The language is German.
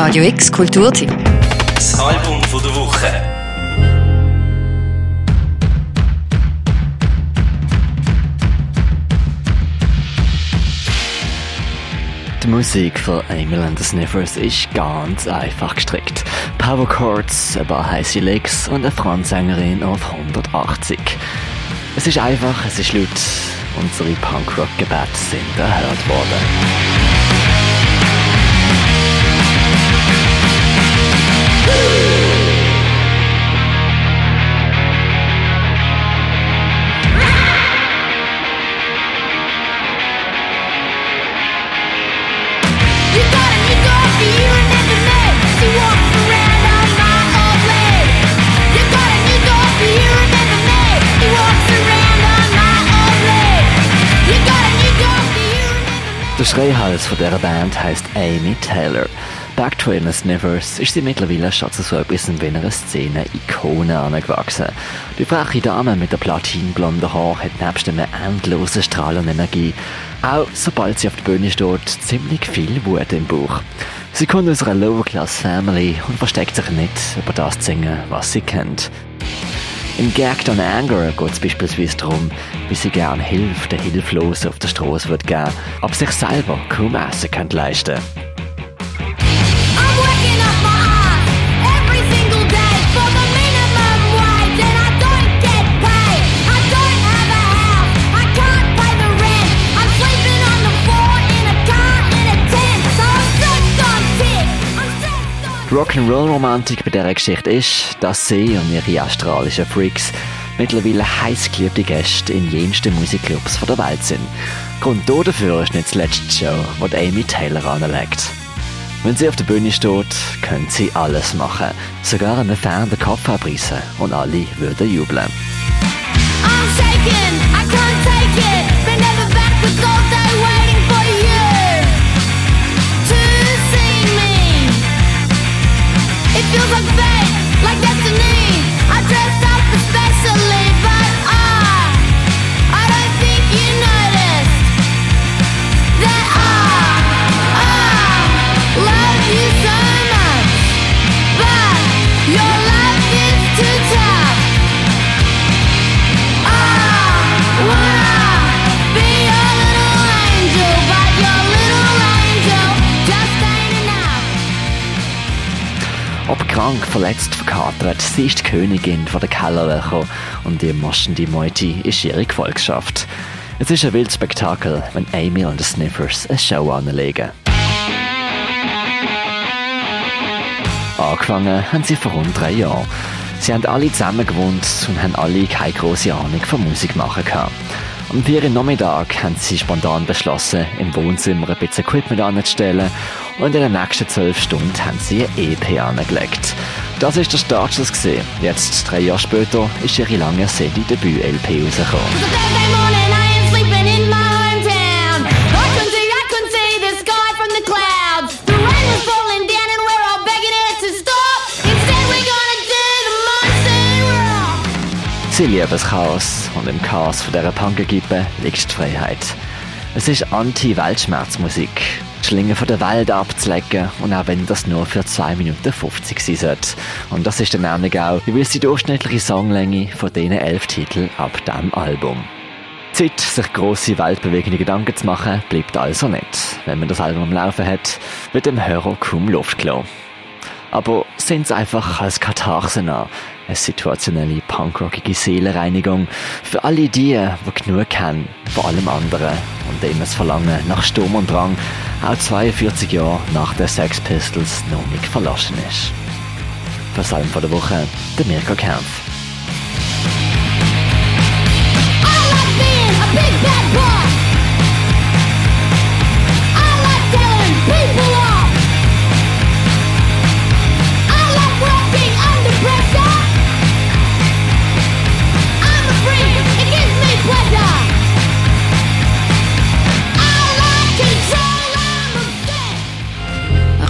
Radio X Kulturtipp. Das Album von der Woche. Die Musik von Emil and the Sniffers ist ganz einfach gestrickt. Power Chords, ein paar heiße Licks und eine Frontsängerin auf 180. Es ist einfach, es ist laut. Unsere Punkrock-Gebete sind erhört worden. Der Schreihals von dieser Band heisst Amy Taylor. Back to the Sniffers ist sie mittlerweile schon zu so etwas wie einer Szene-Ikone angewachsen. Die freche Dame mit der platinblonden Haar hat nebst einer endlosen Strahl und Energie auch, sobald sie auf der Bühne steht, ziemlich viel Wut im Bauch. Sie kommt aus einer Lower-Class-Family und versteckt sich nicht, über das zu singen, was sie kennt. In Gagged on Anger geht es beispielsweise darum, wie sie gern Hilfe den Hilflosen auf der Straße wird geben, aber sich selber kaum Essen leisten. I'm Rock'n'Roll-Romantik bei dieser Geschichte ist, dass sie und ihre astralischen Freaks mittlerweile heiß geliebte Gäste in jensten Musikclubs der Welt sind. Grund dafür ist nicht zuletzt die Show, die Amy Taylor anlegt. Wenn sie auf der Bühne steht, können sie alles machen. Sogar einen Fan den Kopf abreißen und alle würden jubeln. Feels like fate, like destiny. Ob krank, verletzt, verkatert, sie ist die Königin der Kellerlöcher und die moschende Meute ist ihre Gefolgschaft. Es ist ein wildes Spektakel, wenn Amy und die Sniffers eine Show anlegen. Angefangen haben sie vor rund drei Jahren. Sie haben alle zusammen gewohnt und haben alle keine große Ahnung von Musik machen gehabt. Am 4. Uhr Nachmittag haben sie spontan beschlossen, im Wohnzimmer ein bisschen Equipment anzustellen und in den nächsten zwölf Stunden haben sie ein EP angelegt. Das ist der Startschuss gesehen. Jetzt, drei Jahre später, ist ihre lang ersehnte Debüt-LP rausgekommen. Sie lieben das Chaos und im Chaos von dieser Punkegippe liegt die Freiheit. Es ist Anti-Weltschmerzmusik. Schlinge von der Welt abzulegen und auch wenn das nur für 2 Minuten 50 sein sollte. Und das ist dann nämlich auch jeweils die durchschnittliche Songlänge von diesen elf Titeln ab diesem Album. Zeit, sich grosse weltbewegende Gedanken zu machen, bleibt also nicht. Wenn man das Album am Laufen hat, wird dem Hörer kaum Luft gelassen. Aber sind es einfach als Katharse an. Eine situationelle, punkrockige Seelenreinigung für alle die, die genug kennen von allem anderen denen das Verlangen nach Sturm und Drang auch 42 Jahre nach den Sex Pistols noch nicht verlassen ist. Für von der Woche, der Mirko Kempf.